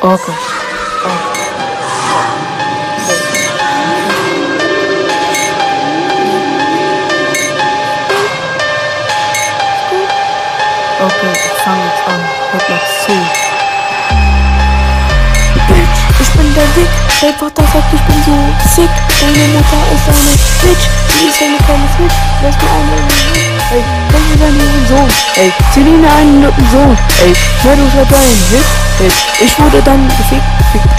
Okay. Okay, ich fange jetzt an. Hört mal zu. Bitch, ich bin der Dick. Dein Vater sagt, ich bin so sick. Deine Mutter ist eine Bitch. Die ist eine kleine. Lass mir einen Ey, das ist ein Sohn. Ey, Celine einen Sohn. Ey, wer du Witz? Ey, ich wurde dann gefickt. gefickt.